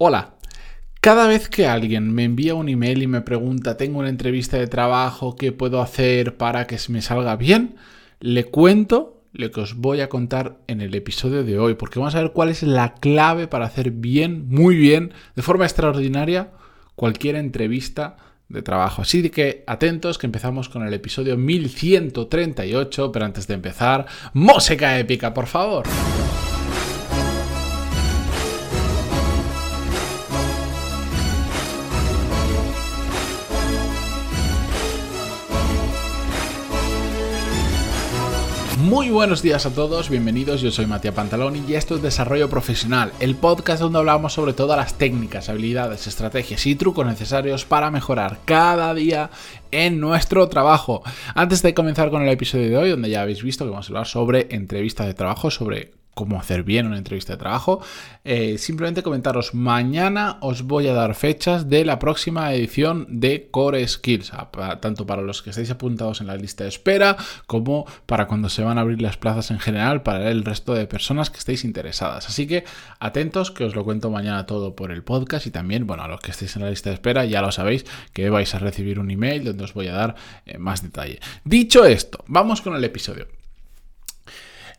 Hola. Cada vez que alguien me envía un email y me pregunta, tengo una entrevista de trabajo, ¿qué puedo hacer para que me salga bien? Le cuento lo que os voy a contar en el episodio de hoy, porque vamos a ver cuál es la clave para hacer bien, muy bien, de forma extraordinaria, cualquier entrevista de trabajo. Así que atentos que empezamos con el episodio 1138, pero antes de empezar, música épica, por favor. Muy buenos días a todos, bienvenidos, yo soy Matías Pantaloni y esto es Desarrollo Profesional, el podcast donde hablamos sobre todas las técnicas, habilidades, estrategias y trucos necesarios para mejorar cada día en nuestro trabajo. Antes de comenzar con el episodio de hoy, donde ya habéis visto que vamos a hablar sobre entrevistas de trabajo, sobre cómo hacer bien una entrevista de trabajo. Eh, simplemente comentaros, mañana os voy a dar fechas de la próxima edición de Core Skills, tanto para los que estáis apuntados en la lista de espera como para cuando se van a abrir las plazas en general para el resto de personas que estéis interesadas. Así que atentos que os lo cuento mañana todo por el podcast y también, bueno, a los que estéis en la lista de espera ya lo sabéis que vais a recibir un email donde os voy a dar eh, más detalle. Dicho esto, vamos con el episodio.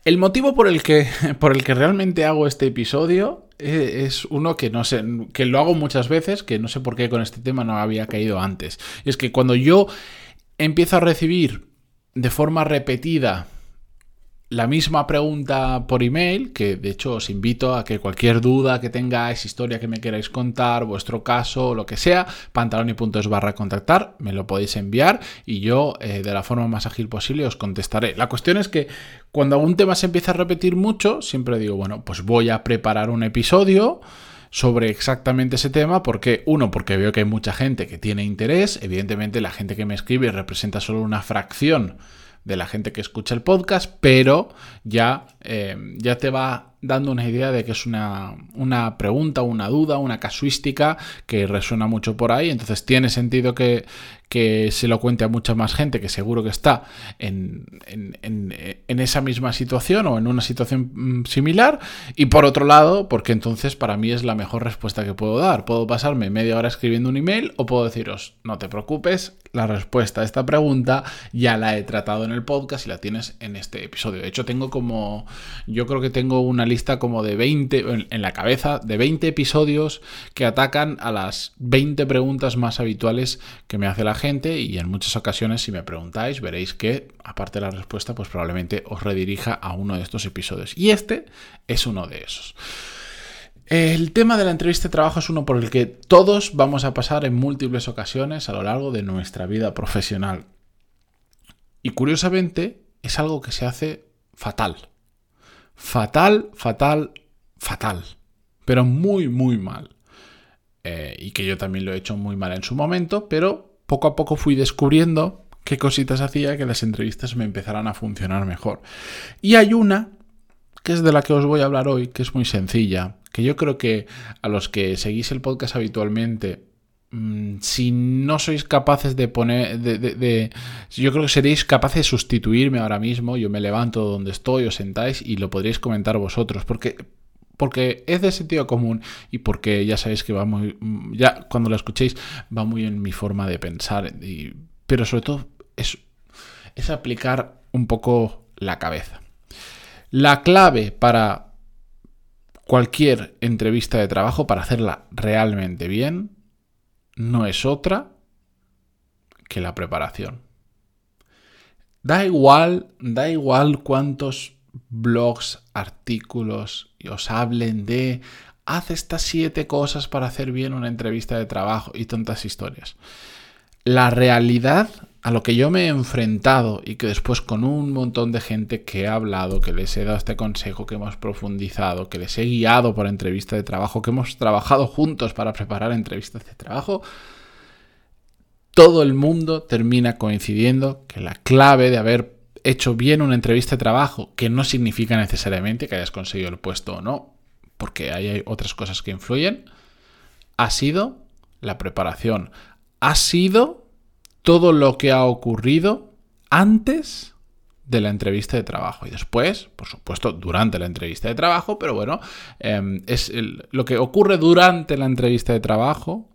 El motivo por el que, por el que realmente hago este episodio eh, es uno que no sé, que lo hago muchas veces, que no sé por qué con este tema no había caído antes. Es que cuando yo empiezo a recibir de forma repetida la misma pregunta por email, que de hecho os invito a que cualquier duda que tengáis, historia que me queráis contar, vuestro caso, lo que sea, pantaloni.es barra contactar, me lo podéis enviar y yo eh, de la forma más ágil posible os contestaré. La cuestión es que cuando algún tema se empieza a repetir mucho, siempre digo, bueno, pues voy a preparar un episodio sobre exactamente ese tema, porque uno, porque veo que hay mucha gente que tiene interés, evidentemente la gente que me escribe representa solo una fracción de la gente que escucha el podcast, pero ya, eh, ya te va dando una idea de que es una, una, pregunta, una duda, una casuística que resuena mucho por ahí. Entonces tiene sentido que, que se lo cuente a mucha más gente que seguro que está en, esa misma situación o en una situación mm, similar. Y por otro lado, porque entonces para mí es la mejor respuesta que puedo dar. Puedo pasarme media hora escribiendo un email o puedo deciros, no te preocupes, la respuesta a esta pregunta ya la he tratado en el podcast y la tienes en este episodio. De hecho, tengo como, yo creo que tengo una lista como de 20, en la cabeza, de 20 episodios que atacan a las 20 preguntas más habituales que me hace la gente y en muchas ocasiones si me preguntáis veréis que aparte de la respuesta pues probablemente os redirija a uno de estos episodios y este es uno de esos. El tema de la entrevista de trabajo es uno por el que todos vamos a pasar en múltiples ocasiones a lo largo de nuestra vida profesional. Y curiosamente es algo que se hace fatal. Fatal, fatal, fatal. Pero muy, muy mal. Eh, y que yo también lo he hecho muy mal en su momento, pero poco a poco fui descubriendo qué cositas hacía que las entrevistas me empezaran a funcionar mejor. Y hay una, que es de la que os voy a hablar hoy, que es muy sencilla, que yo creo que a los que seguís el podcast habitualmente, mm, si no sois capaces de poner, de, yo creo que seréis capaces de sustituirme ahora mismo, yo me levanto donde estoy, os sentáis y lo podréis comentar vosotros, porque porque es de sentido común y porque ya sabéis que va muy, ya cuando lo escuchéis va muy en mi forma de pensar, pero sobre todo es, es aplicar un poco la cabeza. La clave para cualquier entrevista de trabajo, para hacerla realmente bien, no es otra que la preparación. Da igual, da igual cuántos blogs, artículos y os hablen de haz estas siete cosas para hacer bien una entrevista de trabajo y tantas historias. La realidad a lo que yo me he enfrentado y que después con un montón de gente que he hablado, que les he dado este consejo, que hemos profundizado, que les he guiado por entrevista de trabajo, que hemos trabajado juntos para preparar entrevistas de trabajo, todo el mundo termina coincidiendo que la clave de haber hecho bien una entrevista de trabajo, que no significa necesariamente que hayas conseguido el puesto o no, porque hay otras cosas que influyen, ha sido la preparación, ha sido todo lo que ha ocurrido antes de la entrevista de trabajo. Y después, por supuesto, durante la entrevista de trabajo, pero bueno, em, es lo que ocurre durante la entrevista de trabajo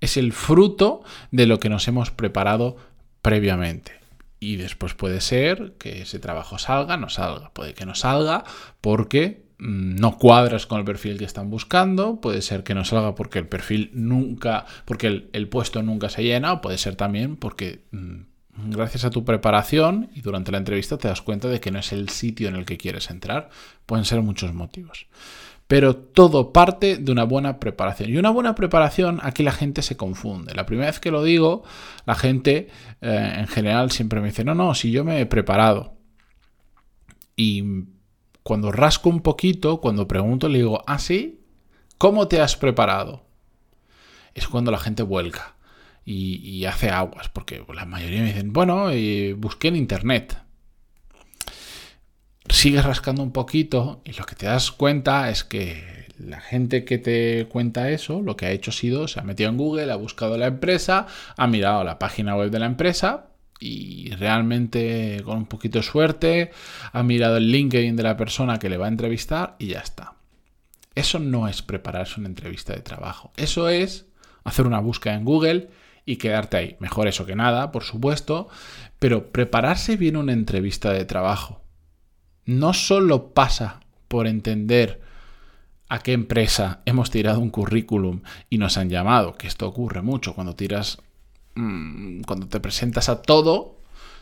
es el fruto de lo que nos hemos preparado previamente. Y después puede ser que ese trabajo salga, no salga. Puede que no salga porque mm, no cuadras con el perfil que están buscando, puede ser que no salga porque el perfil nunca, porque el, puesto nunca se llena, o puede ser también porque mm, gracias a tu preparación y durante la entrevista te das cuenta de que no es el sitio en el que quieres entrar. Pueden ser muchos motivos. Pero todo parte de una buena preparación. Y una buena preparación, aquí la gente se confunde. La primera vez que lo digo, la gente eh, en general siempre me dice, no, no, si yo me he preparado. Y cuando rasco un poquito, cuando pregunto, le digo, ¿ah, sí? ¿Cómo te has preparado? Es cuando la gente vuelca y, hace aguas, porque la mayoría me dicen, bueno, eh, busqué en internet. Sigues rascando un poquito y lo que te das cuenta es que la gente que te cuenta eso, lo que ha hecho ha sido, se ha metido en Google, ha buscado la empresa, ha mirado la página web de la empresa y realmente con un poquito de suerte ha mirado el LinkedIn de la persona que le va a entrevistar y ya está. Eso no es prepararse una entrevista de trabajo. Eso es hacer una búsqueda en Google y quedarte ahí. Mejor eso que nada, por supuesto, pero prepararse bien una entrevista de trabajo no solo pasa por entender a qué empresa hemos tirado un currículum y nos han llamado, que esto ocurre mucho cuando tiras, mm, cuando te presentas a todo,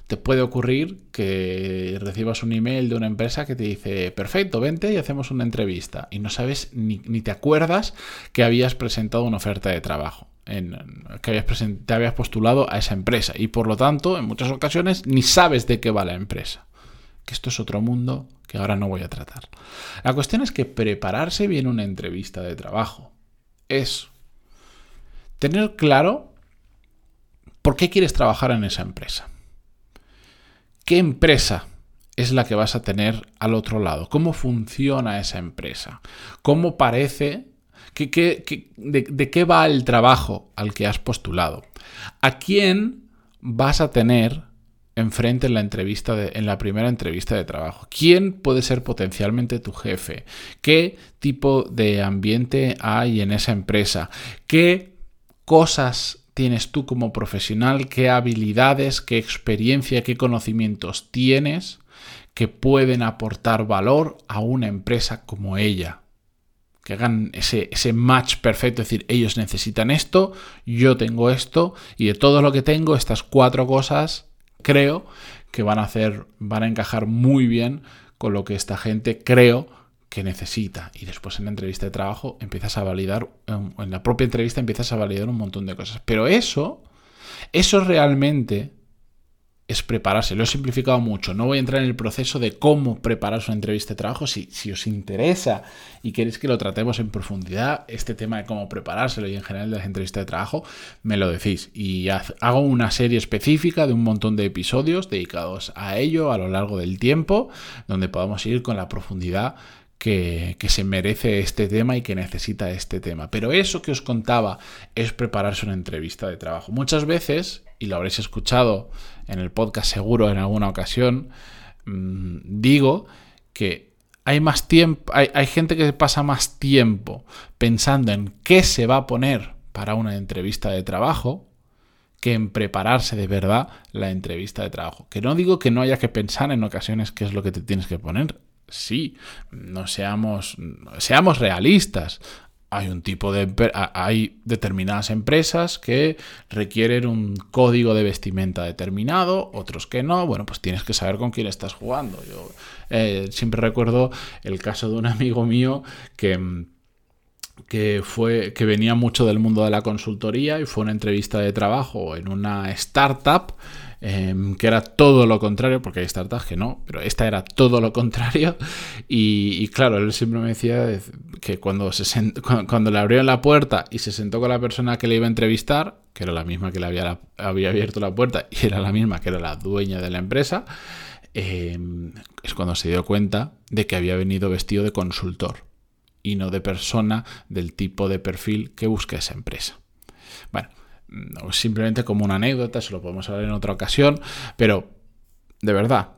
te puede ocurrir que recibas un email de una empresa que te dice, perfecto, vente y hacemos una entrevista. Y no sabes ni, te acuerdas que habías presentado una oferta de trabajo en, que habías te habías postulado a esa empresa y por lo tanto en muchas ocasiones ni sabes de qué va la empresa. Que esto es otro mundo que ahora no voy a tratar. La cuestión es que prepararse bien una entrevista de trabajo es tener claro por qué quieres trabajar en esa empresa. ¿Qué empresa es la que vas a tener al otro lado? ¿Cómo funciona esa empresa? ¿Cómo parece de, qué va el trabajo al que has postulado? ¿A quién vas a tener enfrente en la entrevista en la primera entrevista de trabajo? ¿Quién puede ser potencialmente tu jefe? ¿Qué tipo de ambiente hay en esa empresa? ¿Qué cosas tienes tú como profesional? ¿Qué habilidades, qué experiencia, qué conocimientos tienes que pueden aportar valor a una empresa como ella? que hagan ese, ese, match perfecto, es decir, ellos necesitan esto, yo tengo esto, y de todo lo que tengo, estas cuatro cosas, creo que van a hacer, van a encajar muy bien con lo que esta gente creo que necesita. Y después en la entrevista de trabajo empiezas a validar, en la propia entrevista empiezas a validar un montón de cosas. Pero eso, eso realmente es prepararse. Lo he simplificado mucho. No voy a entrar en el proceso de cómo preparar una entrevista de trabajo. Si, si, os interesa y queréis que lo tratemos en profundidad, este tema de cómo preparárselo y en general de las entrevistas de trabajo, me lo decís. Y hago una serie específica de un montón de episodios dedicados a ello a lo largo del tiempo, donde podamos ir con la profundidad que, que, se merece este tema y que necesita este tema. Pero eso que os contaba es prepararse una entrevista de trabajo. Muchas veces, y lo habréis escuchado en el podcast seguro en alguna ocasión, mm, digo que hay más tiempo, hay, hay gente que pasa más tiempo pensando en qué se va a poner para una entrevista de trabajo que en prepararse de verdad la entrevista de trabajo. Que no digo que no haya que pensar en ocasiones qué es lo que te tienes que poner. Sí, no seamos, seamos realistas hay un tipo de hay determinadas empresas que requieren un código de vestimenta determinado, otros que no. Bueno, pues tienes que saber con quién estás jugando. Yo eh, siempre recuerdo el caso de un amigo mío que que fue que venía mucho del mundo de la consultoría y fue una entrevista de trabajo en una startup Em, que era todo lo contrario, porque hay startups que no, pero esta era todo lo contrario. Y, claro, él siempre me decía que cuando, se cuando, le abrieron la puerta y se sentó con la persona que le iba a entrevistar, que era la misma que le había, abierto la puerta y era la misma que era la dueña de la empresa, em, es cuando se dio cuenta de que había venido vestido de consultor y no de persona del tipo de perfil que busca esa empresa. Bueno, simplemente como una anécdota, eso lo podemos hablar en otra ocasión, pero de verdad,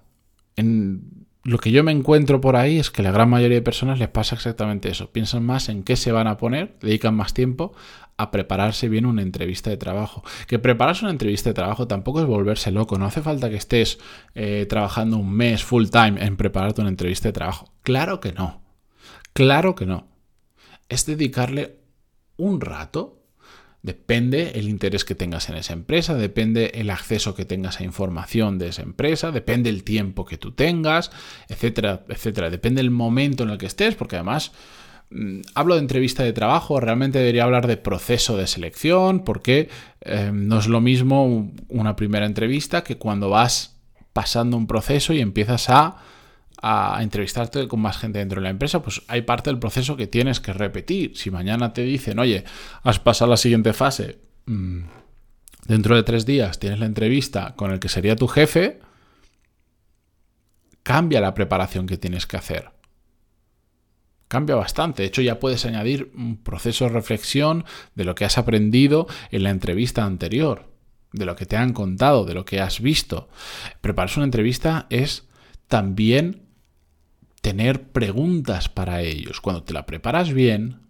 en lo que yo me encuentro por ahí es que la gran mayoría de personas les pasa exactamente eso. Piensan más en qué se van a poner, dedican más tiempo a prepararse bien una entrevista de trabajo. Que prepararse una entrevista de trabajo tampoco es volverse loco. No hace falta que estés eh, trabajando un mes full time en prepararte una entrevista de trabajo. Claro que no. Claro que no. Es dedicarle un rato Depende el interés que tengas en esa empresa, depende el acceso que tengas a información de esa empresa, depende el tiempo que tú tengas, etcétera, etcétera. Depende el momento en el que estés, porque además mm, hablo de entrevista de trabajo, realmente debería hablar de proceso de selección, porque eh, no es lo mismo una primera entrevista que cuando vas pasando un proceso y empiezas a a entrevistarte con más gente dentro de la empresa, pues hay parte del proceso que tienes que repetir. Si mañana te dicen, oye, has pasado la siguiente fase, mm, dentro de tres días tienes la entrevista con el que sería tu jefe, cambia la preparación que tienes que hacer. Cambia bastante. De hecho, ya puedes añadir un proceso de reflexión de lo que has aprendido en la entrevista anterior, de lo que te han contado, de lo que has visto. Prepararse una entrevista es también tener preguntas para ellos. Cuando te la preparas bien,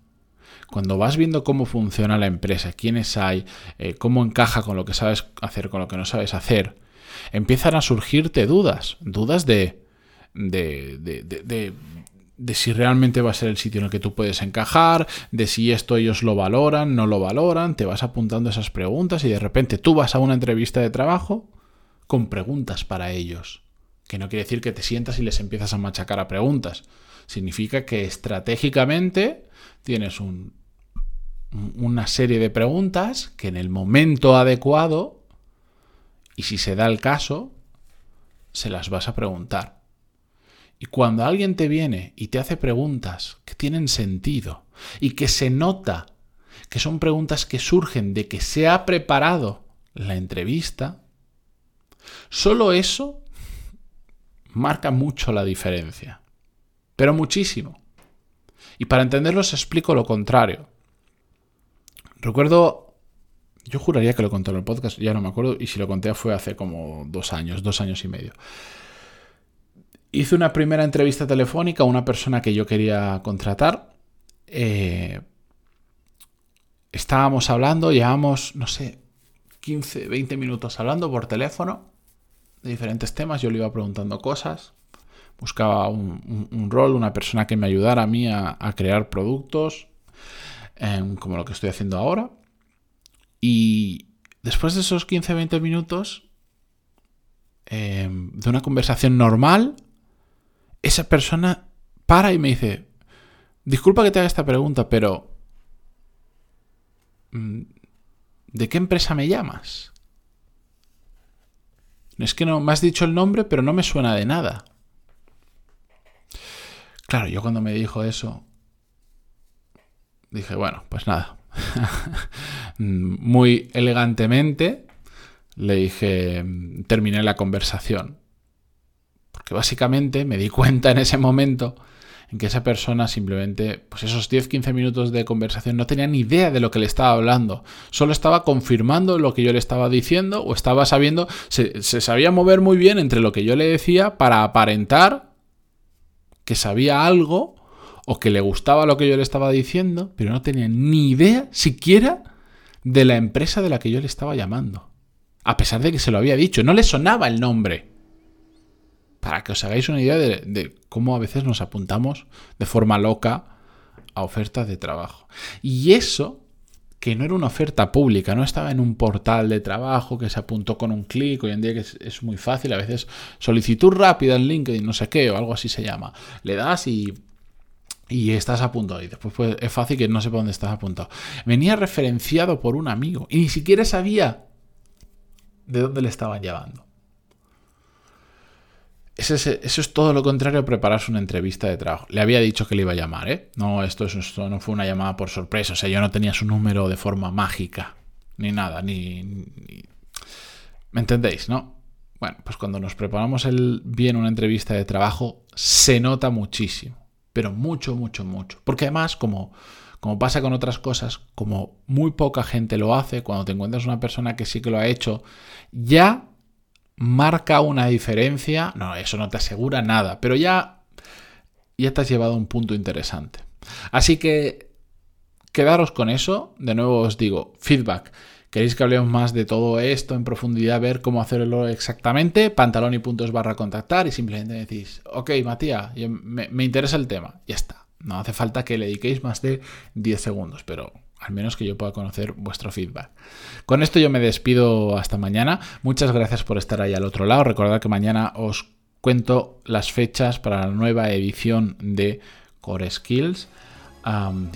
cuando vas viendo cómo funciona la empresa, quiénes hay, eh, cómo encaja con lo que sabes hacer, con lo que no sabes hacer, empiezan a surgirte dudas, dudas de, de, de, de, si realmente va a ser el sitio en el que tú puedes encajar, de si esto ellos lo valoran, no lo valoran, te vas apuntando esas preguntas y de repente tú vas a una entrevista de trabajo con preguntas para ellos que no quiere decir que te sientas y les empiezas a machacar a preguntas. Significa que estratégicamente tienes una serie de preguntas que en el momento adecuado, y si se da el caso, se las vas a preguntar. Y cuando alguien te viene y te hace preguntas que tienen sentido y que se nota que son preguntas que surgen de que se ha preparado la entrevista, solo eso marca mucho la diferencia. Pero muchísimo. Y para entenderlo os explico lo contrario. Recuerdo, yo juraría que lo conté en el podcast, ya no me acuerdo, y si lo conté fue hace como dos años, dos años y medio. Hice una primera entrevista telefónica a una persona que yo quería contratar. Eh, estábamos hablando, llevamos, no sé, 15, 20 minutos hablando por teléfono de diferentes temas, yo le iba preguntando cosas, buscaba un, rol, una persona que me ayudara a mí a, crear productos, em, como lo que estoy haciendo ahora. Y después de esos 15-20 minutos em, de una conversación normal, esa persona para y me dice, disculpa que te haga esta pregunta, pero mm, ¿de qué empresa me llamas? Es que no me has dicho el nombre, pero no me suena de nada. Claro, yo cuando me dijo eso, dije, bueno, pues nada. Muy elegantemente le dije, terminé la conversación. Porque básicamente me di cuenta en ese momento en que esa persona simplemente, pues esos 10-15 minutos de conversación no tenía ni idea de lo que le estaba hablando, solo estaba confirmando lo que yo le estaba diciendo o estaba sabiendo, se, sabía mover muy bien entre lo que yo le decía para aparentar que sabía algo o que le gustaba lo que yo le estaba diciendo, pero no tenía ni idea siquiera de la empresa de la que yo le estaba llamando. A pesar de que se lo había dicho, no le sonaba el nombre para que os hagáis una idea de, cómo a veces nos apuntamos de forma loca a ofertas de trabajo. Y eso que no era una oferta pública, no estaba en un portal de trabajo que se apuntó con un clic, hoy en día que es, muy fácil, a veces solicitud rápida en LinkedIn, no sé qué, o algo así se llama. Le das y, y estás apuntado. Y después pues, es fácil que no sepa dónde estás apuntado. Venía referenciado por un amigo y ni siquiera sabía de dónde le estaban llevando. Eso es, todo lo contrario a prepararse una entrevista de trabajo. Le había dicho que le iba a llamar, ¿eh? No, esto, no fue una llamada por sorpresa. O sea, yo no tenía su número de forma mágica. Ni nada, ni, ¿Me entendéis, no? Bueno, pues cuando nos preparamos bien una entrevista de trabajo, se nota muchísimo. Pero mucho, mucho, mucho. Porque además, como, como pasa con otras cosas, como muy poca gente lo hace, cuando te encuentras una persona que sí que lo ha hecho, ya marca una diferencia. No, eso no te asegura nada, pero ya, ya te has llevado a un punto interesante. Así que quedaros con eso. De nuevo os digo, feedback. ¿Queréis que hablemos más de todo esto en profundidad, ver cómo hacerlo exactamente? Pantaloni.es barra contactar y simplemente decís, ok, Matías, me, me interesa el tema. Ya está. No hace falta que le dediquéis más de 10 segundos, pero al menos que yo pueda conocer vuestro feedback. Con esto yo me despido hasta mañana. Muchas gracias por estar ahí al otro lado. Recordad que mañana os cuento las fechas para la nueva edición de Core Skills.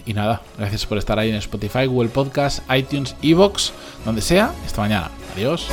y nada, gracias por estar ahí en Spotify, Google Podcast, iTunes, Evox, donde sea. Esta mañana. Adiós.